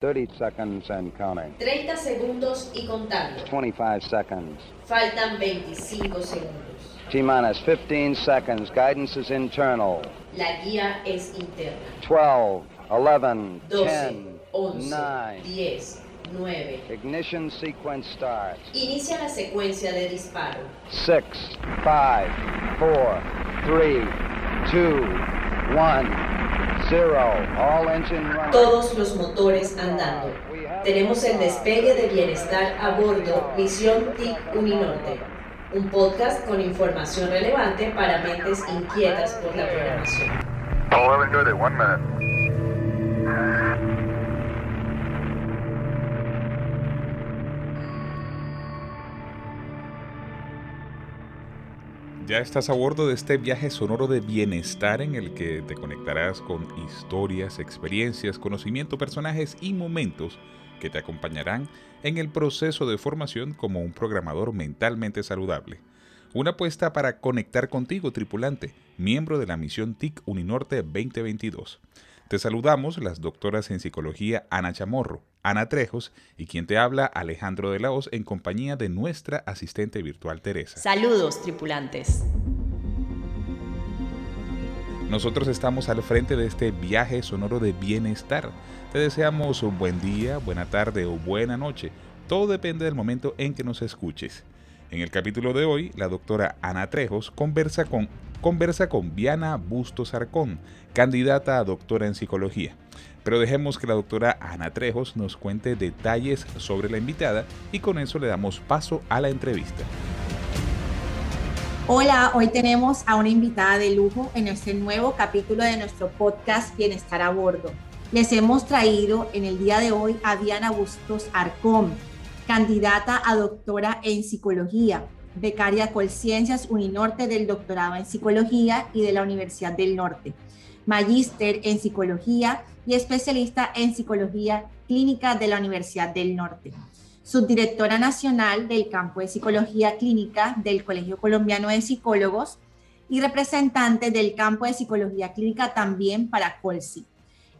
30 seconds and counting. 30 segundos y contando. 25 seconds. Faltan 25 segundos. T minus 15 seconds. Guidance is internal. La guía es interna. 12, 11, 12, 10, 11, 9. 10, 9. Ignition sequence starts. Inicia la secuencia de disparo. 6, 5, 4, 3, 2, 1, todos los motores andando. Tenemos el despegue de bienestar a bordo. Misión TIC Uninorte, un podcast con información relevante para mentes inquietas por la programación. 11, 30, Ya estás a bordo de este viaje sonoro de bienestar en el que te conectarás con historias, experiencias, conocimiento, personajes y momentos que te acompañarán en el proceso de formación como un programador mentalmente saludable. Una apuesta para conectar contigo, tripulante, miembro de la misión TIC Uninorte 2022. Te saludamos las doctoras en psicología Ana Chamorro, Ana Trejos y quien te habla Alejandro de la Hoz en compañía de nuestra asistente virtual Teresa. Saludos, tripulantes. Nosotros estamos al frente de este viaje sonoro de bienestar. Te deseamos un buen día, buena tarde o buena noche. Todo depende del momento en que nos escuches. En el capítulo de hoy, la doctora Ana Trejos conversa con, conversa con Viana Bustos Arcón, candidata a doctora en psicología. Pero dejemos que la doctora Ana Trejos nos cuente detalles sobre la invitada y con eso le damos paso a la entrevista. Hola, hoy tenemos a una invitada de lujo en este nuevo capítulo de nuestro podcast Bienestar a Bordo. Les hemos traído en el día de hoy a Diana Bustos Arcón, candidata a doctora en psicología, becaria Colciencias Uninorte del doctorado en psicología y de la Universidad del Norte, magíster en psicología y especialista en psicología clínica de la Universidad del Norte subdirectora nacional del campo de psicología clínica del Colegio Colombiano de Psicólogos y representante del campo de psicología clínica también para Colsi.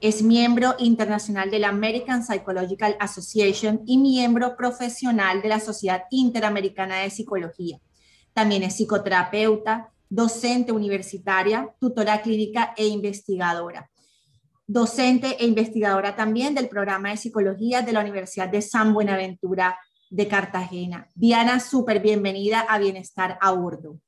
Es miembro internacional de la American Psychological Association y miembro profesional de la Sociedad Interamericana de Psicología. También es psicoterapeuta, docente universitaria, tutora clínica e investigadora docente e investigadora también del programa de psicología de la Universidad de San Buenaventura de Cartagena. Diana, súper bienvenida a Bienestar a Bordo.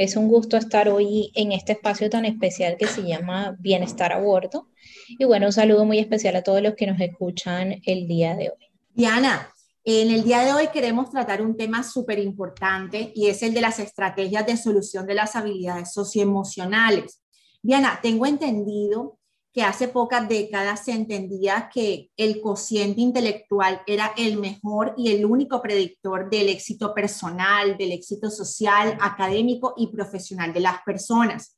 Es un gusto estar hoy en este espacio tan especial que se llama Bienestar a Bordo. Y bueno, un saludo muy especial a todos los que nos escuchan el día de hoy. Diana, en el día de hoy queremos tratar un tema súper importante y es el de las estrategias de solución de las habilidades socioemocionales. Diana, tengo entendido que hace pocas décadas se entendía que el cociente intelectual era el mejor y el único predictor del éxito personal, del éxito social, académico y profesional de las personas.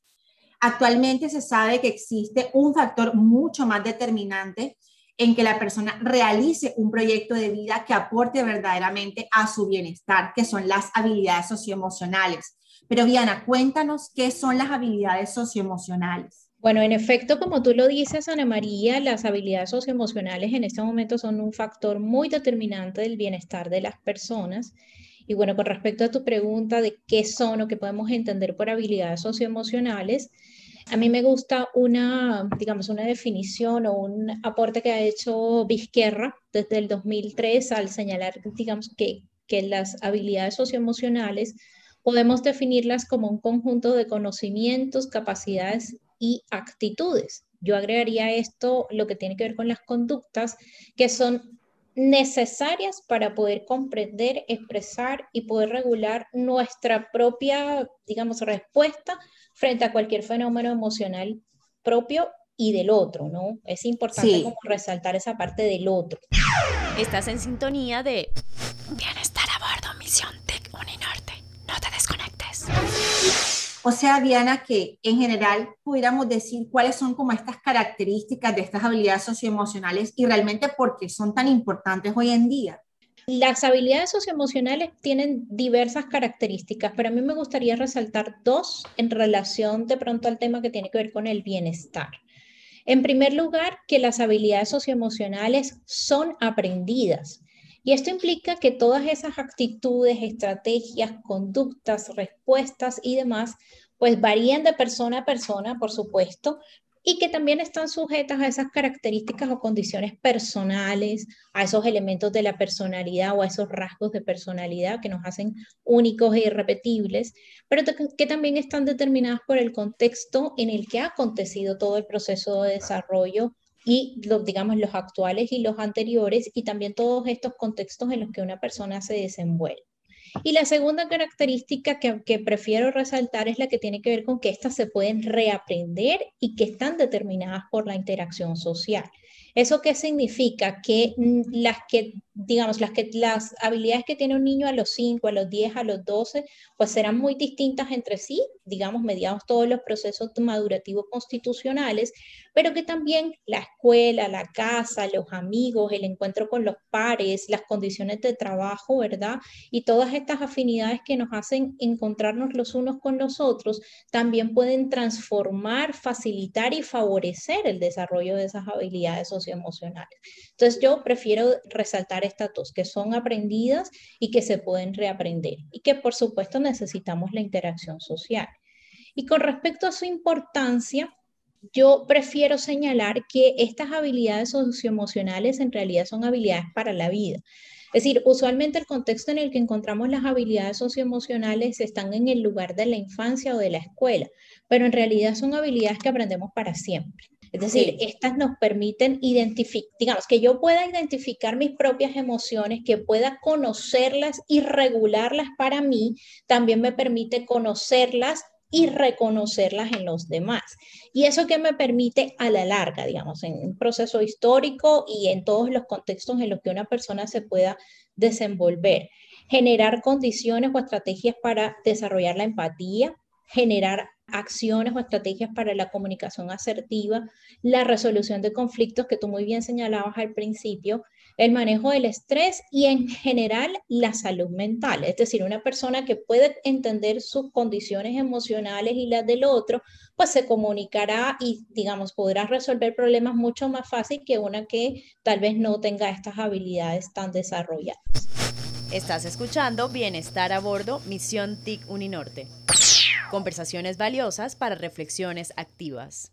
Actualmente se sabe que existe un factor mucho más determinante en que la persona realice un proyecto de vida que aporte verdaderamente a su bienestar, que son las habilidades socioemocionales. Pero Diana, cuéntanos qué son las habilidades socioemocionales. Bueno, en efecto, como tú lo dices, Ana María, las habilidades socioemocionales en este momento son un factor muy determinante del bienestar de las personas. Y bueno, con respecto a tu pregunta de qué son o qué podemos entender por habilidades socioemocionales, a mí me gusta una, digamos, una definición o un aporte que ha hecho Vizquerra desde el 2003 al señalar, digamos, que, que las habilidades socioemocionales podemos definirlas como un conjunto de conocimientos, capacidades y actitudes. Yo agregaría esto lo que tiene que ver con las conductas que son necesarias para poder comprender, expresar y poder regular nuestra propia, digamos, respuesta frente a cualquier fenómeno emocional propio y del otro, ¿no? Es importante Sí. como resaltar esa parte del otro. Estás en sintonía de Bienestar a bordo, Misión TIC Uninorte. No te desconectes. O sea, Diana, que en general pudiéramos decir cuáles son como estas características de estas habilidades socioemocionales y realmente por qué son tan importantes hoy en día. Las habilidades socioemocionales tienen diversas características, pero a mí me gustaría resaltar dos en relación de pronto al tema que tiene que ver con el bienestar. En primer lugar, que las habilidades socioemocionales son aprendidas. Y esto implica que todas esas actitudes, estrategias, conductas, respuestas y demás, pues varían de persona a persona, por supuesto, y que también están sujetas a esas características o condiciones personales, a esos elementos de la personalidad o a esos rasgos de personalidad que nos hacen únicos e irrepetibles, pero que también están determinadas por el contexto en el que ha acontecido todo el proceso de desarrollo y los, digamos, los actuales y los anteriores y también todos estos contextos en los que una persona se desenvuelve. Y la segunda característica que, prefiero resaltar es la que tiene que ver con que estas se pueden reaprender y que están determinadas por la interacción social. ¿Eso qué significa? Que mm, las que, digamos, las, que, las habilidades que tiene un niño a los 5, a los 10, a los 12, pues serán muy distintas entre sí, digamos, mediados todos los procesos madurativos constitucionales, pero que también la escuela, la casa, los amigos, el encuentro con los pares, las condiciones de trabajo, ¿verdad? Y todas estas afinidades que nos hacen encontrarnos los unos con los otros, también pueden transformar, facilitar y favorecer el desarrollo de esas habilidades sociales emocionales. Entonces yo prefiero resaltar estas dos, que son aprendidas y que se pueden reaprender y que por supuesto necesitamos la interacción social. Y con respecto a su importancia, yo prefiero señalar que estas habilidades socioemocionales en realidad son habilidades para la vida. Es decir, usualmente el contexto en el que encontramos las habilidades socioemocionales están en el lugar de la infancia o de la escuela, pero en realidad son habilidades que aprendemos para siempre. Es decir, estas nos permiten identificar, digamos, que yo pueda identificar mis propias emociones, que pueda conocerlas y regularlas para mí, también me permite conocerlas y reconocerlas en los demás. Y eso que me permite a la larga, digamos, en un proceso histórico y en todos los contextos en los que una persona se pueda desenvolver, generar condiciones o estrategias para desarrollar la empatía, generar acciones o estrategias para la comunicación asertiva, la resolución de conflictos que tú muy bien señalabas al principio, el manejo del estrés y en general la salud mental. Es decir, una persona que puede entender sus condiciones emocionales y las del otro, pues se comunicará y, digamos, podrá resolver problemas mucho más fácil que una que tal vez no tenga estas habilidades tan desarrolladas. Estás escuchando Bienestar a Bordo, Misión TIC Uninorte. Conversaciones valiosas para reflexiones activas.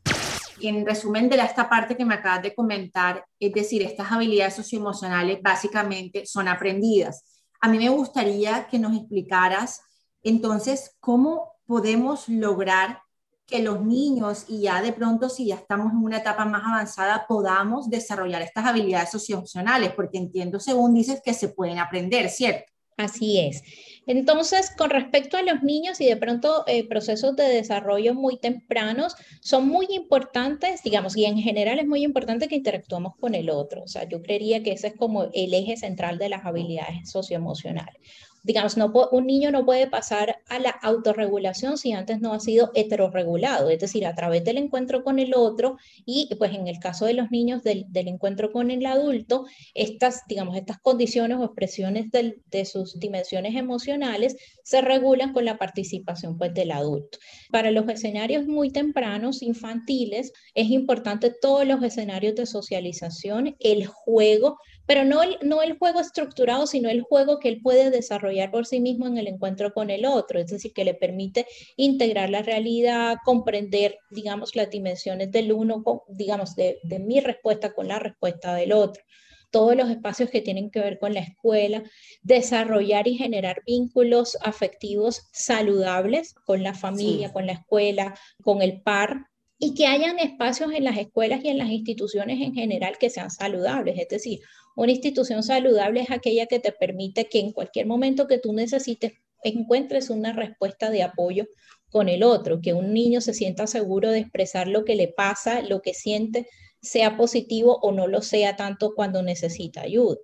En resumen de esta parte que me acabas de comentar, es decir, estas habilidades socioemocionales básicamente son aprendidas. A mí me gustaría que nos explicaras entonces cómo podemos lograr que los niños y ya de pronto si ya estamos en una etapa más avanzada podamos desarrollar estas habilidades socioemocionales, porque entiendo según dices que se pueden aprender, ¿cierto? Así es. Entonces, con respecto a los niños y de pronto eh, procesos de desarrollo muy tempranos, son muy importantes, digamos, y en general es muy importante que interactuemos con el otro. O sea, yo creería que ese es como el eje central de las habilidades socioemocionales digamos, no, un niño no puede pasar a la autorregulación si antes no ha sido heterorregulado, es decir, a través del encuentro con el otro y pues en el caso de los niños del, encuentro con el adulto, estas, digamos, estas condiciones o expresiones de sus dimensiones emocionales se regulan con la participación pues del adulto. Para los escenarios muy tempranos, infantiles, es importante todos los escenarios de socialización, el juego, pero no el, no el juego estructurado, sino el juego que él puede desarrollar por sí mismo en el encuentro con el otro, es decir, que le permite integrar la realidad, comprender, digamos, las dimensiones del uno, digamos, de, de mi respuesta con la respuesta del otro. Todos los espacios que tienen que ver con la escuela, desarrollar y generar vínculos afectivos saludables con la familia, con la escuela, con el par, y que hayan espacios en las escuelas y en las instituciones en general que sean saludables. Es decir, una institución saludable es aquella que te permite que en cualquier momento que tú necesites encuentres una respuesta de apoyo con el otro, que un niño se sienta seguro de expresar lo que le pasa, lo que siente, sea positivo o no lo sea tanto cuando necesita ayuda.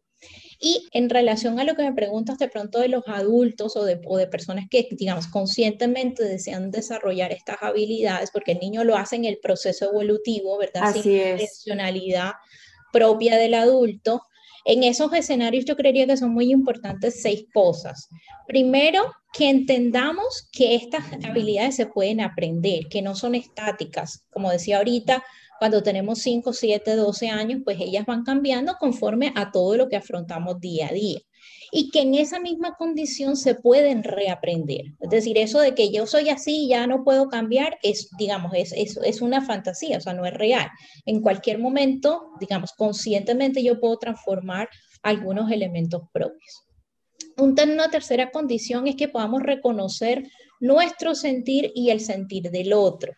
Y en relación a lo que me preguntas de pronto de los adultos o de, personas que, digamos, conscientemente desean desarrollar estas habilidades, porque el niño lo hace en el proceso evolutivo, ¿verdad? Así Sin intencionalidad propia del adulto. En esos escenarios yo creería que son muy importantes seis cosas. Primero, que entendamos que estas habilidades se pueden aprender, que no son estáticas. Como decía ahorita, Cuando tenemos 5, 7, 12 años, pues ellas van cambiando conforme a todo lo que afrontamos día a día y que en esa misma condición se pueden reaprender. Es decir, eso de que yo soy así ya no puedo cambiar es, digamos, es, es, es una fantasía, o sea, no es real. En cualquier momento, digamos, conscientemente yo puedo transformar algunos elementos propios. Una tercera condición es que podamos reconocer nuestro sentir y el sentir del otro.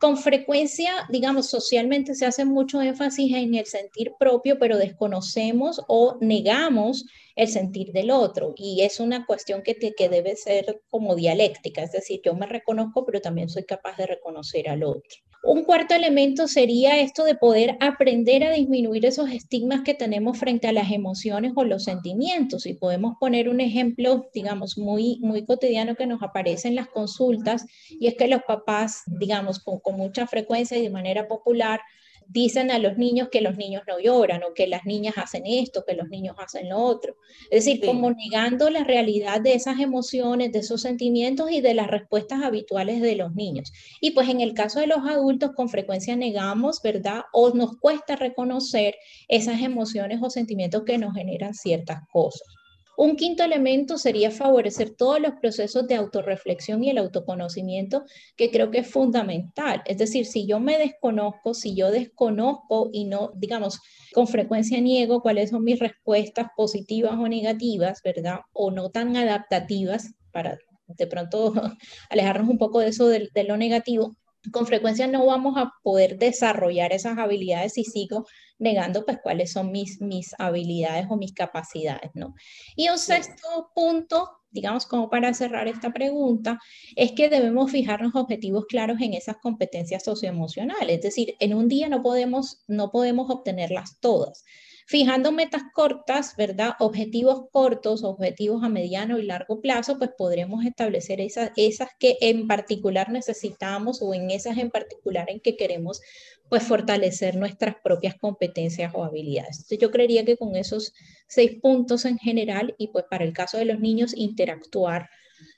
Con frecuencia, digamos, socialmente se hace mucho énfasis en el sentir propio, pero desconocemos o negamos el sentir del otro. Y es una cuestión que, que debe ser como dialéctica, es decir, yo me reconozco, pero también soy capaz de reconocer al otro. Un cuarto elemento sería esto de poder aprender a disminuir esos estigmas que tenemos frente a las emociones o los sentimientos. Y podemos poner un ejemplo, digamos, muy, muy cotidiano que nos aparece en las consultas, y es que los papás, digamos, con, con mucha frecuencia y de manera popular, dicen a los niños que los niños no lloran o que las niñas hacen esto, que los niños hacen lo otro. Es decir, como negando la realidad de esas emociones, de esos sentimientos y de las respuestas habituales de los niños. Y pues en el caso de los adultos, con frecuencia negamos, ¿verdad? O nos cuesta reconocer esas emociones o sentimientos que nos generan ciertas cosas. Un quinto elemento sería favorecer todos los procesos de autorreflexión y el autoconocimiento, que creo que es fundamental. Es decir, si yo me desconozco, si yo desconozco y no, digamos, con frecuencia niego cuáles son mis respuestas positivas o negativas, ¿verdad? O no tan adaptativas para de pronto alejarnos un poco de eso de, de lo negativo, con frecuencia no vamos a poder desarrollar esas habilidades si sigo negando pues cuáles son mis, mis habilidades o mis capacidades, ¿no? Y un sexto punto, digamos como para cerrar esta pregunta, es que debemos fijarnos objetivos claros en esas competencias socioemocionales, es decir, en un día no podemos, no podemos obtenerlas todas. Fijando metas cortas, ¿verdad? Objetivos cortos, objetivos a mediano y largo plazo, pues podremos establecer esas, que en particular necesitamos o en esas en particular en que queremos pues fortalecer nuestras propias competencias o habilidades. Entonces, yo creería que con esos seis puntos en general y pues para el caso de los niños interactuar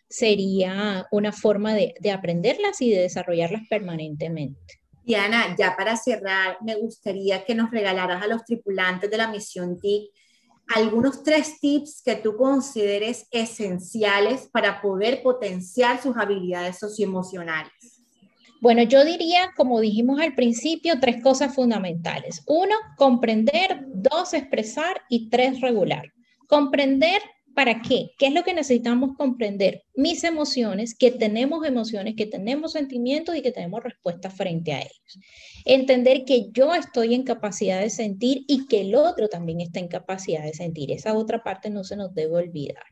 sería una forma de aprenderlas y de desarrollarlas permanentemente. Diana, ya para cerrar, me gustaría que nos regalaras a los tripulantes de la misión TIC algunos tres tips que tú consideres esenciales para poder potenciar sus habilidades socioemocionales. Bueno, yo diría, como dijimos al principio, tres cosas fundamentales. Uno, comprender. Dos, expresar. Y tres, regular. Comprender ¿Para qué? ¿Qué es lo que necesitamos comprender? Mis emociones, que tenemos emociones, que tenemos sentimientos y que tenemos respuestas frente a ellos. Entender que yo estoy en capacidad de sentir y que el otro también está en capacidad de sentir. Esa otra parte no se nos debe olvidar.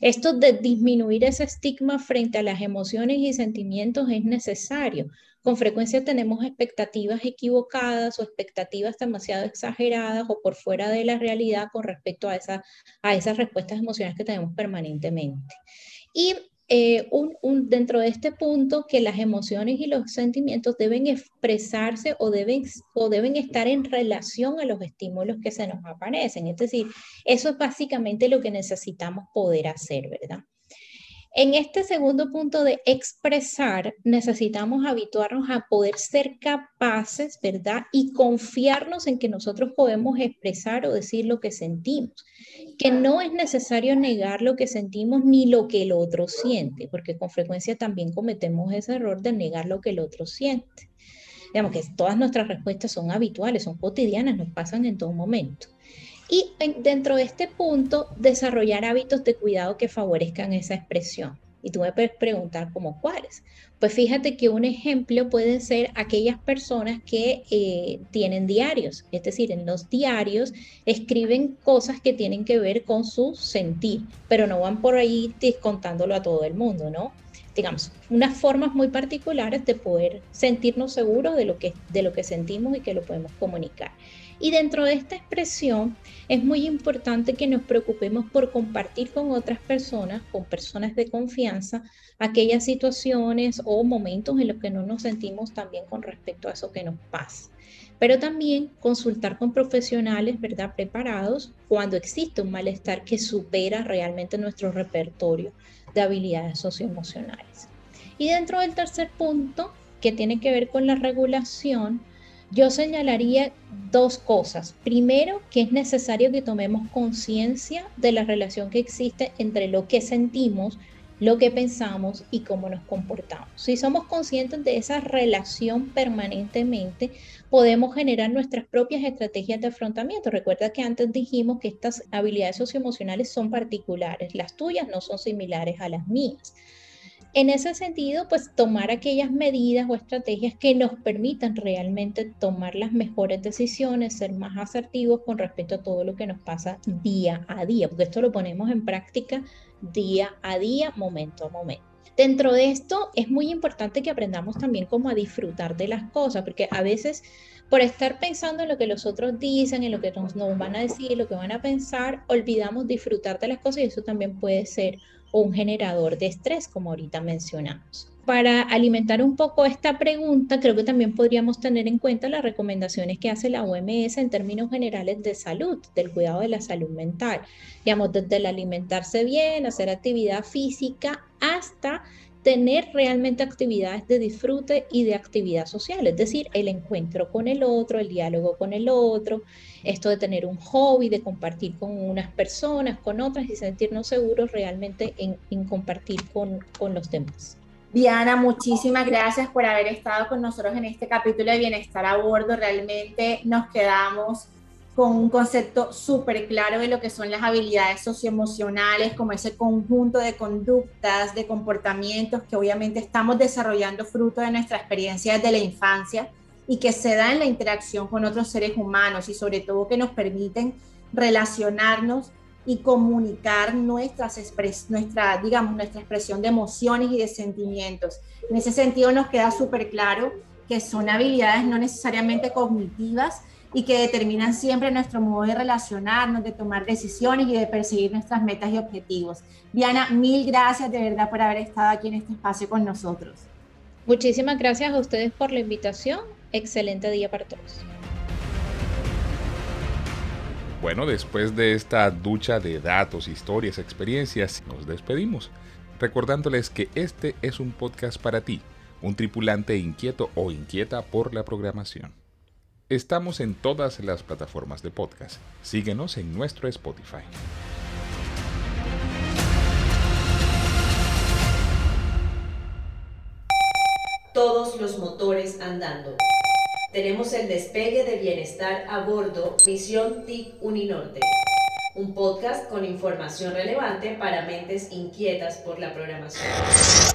Esto de disminuir ese estigma frente a las emociones y sentimientos es necesario, con frecuencia tenemos expectativas equivocadas o expectativas demasiado exageradas o por fuera de la realidad con respecto a, esa, a esas respuestas emocionales que tenemos permanentemente. Y eh, un, dentro de este punto que las emociones y los sentimientos deben expresarse o deben, o deben estar en relación a los estímulos que se nos aparecen. Es decir, eso es básicamente lo que necesitamos poder hacer, ¿verdad? En este segundo punto de expresar, necesitamos habituarnos a poder ser capaces, ¿verdad? Y confiarnos en que nosotros podemos expresar o decir lo que sentimos. Que no es necesario negar lo que sentimos ni lo que el otro siente, porque con frecuencia también cometemos ese error de negar lo que el otro siente. Digamos que todas nuestras respuestas son habituales, son cotidianas, nos pasan en todo momento. Y dentro de este punto, desarrollar hábitos de cuidado que favorezcan esa expresión. Y tú me puedes preguntar como cuáles. Pues fíjate que un ejemplo puede ser aquellas personas que eh, tienen diarios, es decir, en los diarios escriben cosas que tienen que ver con su sentir, pero no van por ahí contándolo a todo el mundo, ¿no? Digamos, unas formas muy particulares de poder sentirnos seguros de lo que, de lo que sentimos y que lo podemos comunicar. Y dentro de esta expresión es muy importante que nos preocupemos por compartir con otras personas, con personas de confianza, aquellas situaciones o momentos en los que no nos sentimos tan bien con respecto a eso que nos pasa. Pero también consultar con profesionales, ¿verdad? Preparados cuando existe un malestar que supera realmente nuestro repertorio de habilidades socioemocionales. Y dentro del tercer punto, que tiene que ver con la regulación, yo señalaría dos cosas. Primero, que es necesario que tomemos conciencia de la relación que existe entre lo que sentimos, lo que pensamos y cómo nos comportamos. Si somos conscientes de esa relación permanentemente, podemos generar nuestras propias estrategias de afrontamiento. Recuerda que antes dijimos que estas habilidades socioemocionales son particulares, las tuyas no son similares a las mías. En ese sentido, pues tomar aquellas medidas o estrategias que nos permitan realmente tomar las mejores decisiones, ser más asertivos con respecto a todo lo que nos pasa día a día, porque esto lo ponemos en práctica día a día, momento a momento. Dentro de esto es muy importante que aprendamos también cómo a disfrutar de las cosas, porque a veces por estar pensando en lo que los otros dicen, en lo que nos, van a decir, lo que van a pensar, olvidamos disfrutar de las cosas y eso también puede ser un generador de estrés, como ahorita mencionamos. Para alimentar un poco esta pregunta, creo que también podríamos tener en cuenta las recomendaciones que hace la OMS en términos generales de salud, del cuidado de la salud mental. Digamos, desde el alimentarse bien, hacer actividad física, hasta tener realmente actividades de disfrute y de actividad social, es decir, el encuentro con el otro, el diálogo con el otro, esto de tener un hobby, de compartir con unas personas, con otras y sentirnos seguros realmente en, compartir con, con los demás. Diana, muchísimas gracias por haber estado con nosotros en este capítulo de Bienestar a Bordo. Realmente nos quedamos con un concepto súper claro de lo que son las habilidades socioemocionales, como ese conjunto de conductas, de comportamientos que obviamente estamos desarrollando fruto de nuestra experiencia desde la infancia y que se da en la interacción con otros seres humanos y sobre todo que nos permiten relacionarnos y comunicar nuestras nuestra, digamos, nuestra expresión de emociones y de sentimientos. En ese sentido nos queda súper claro que son habilidades no necesariamente cognitivas, y que determinan siempre nuestro modo de relacionarnos, de tomar decisiones y de perseguir nuestras metas y objetivos. Diana, mil gracias de verdad por haber estado aquí en este espacio con nosotros. Muchísimas gracias a ustedes por la invitación. Excelente día para todos. Bueno, después de esta ducha de datos, historias, experiencias, nos despedimos, recordándoles que este es un podcast para ti, un tripulante inquieto o inquieta por la programación. Estamos en todas las plataformas de podcast. Síguenos en nuestro Spotify. Todos los motores andando. Tenemos el despegue de bienestar a bordo Misión TIC Uninorte. Un podcast con información relevante para mentes inquietas por la programación.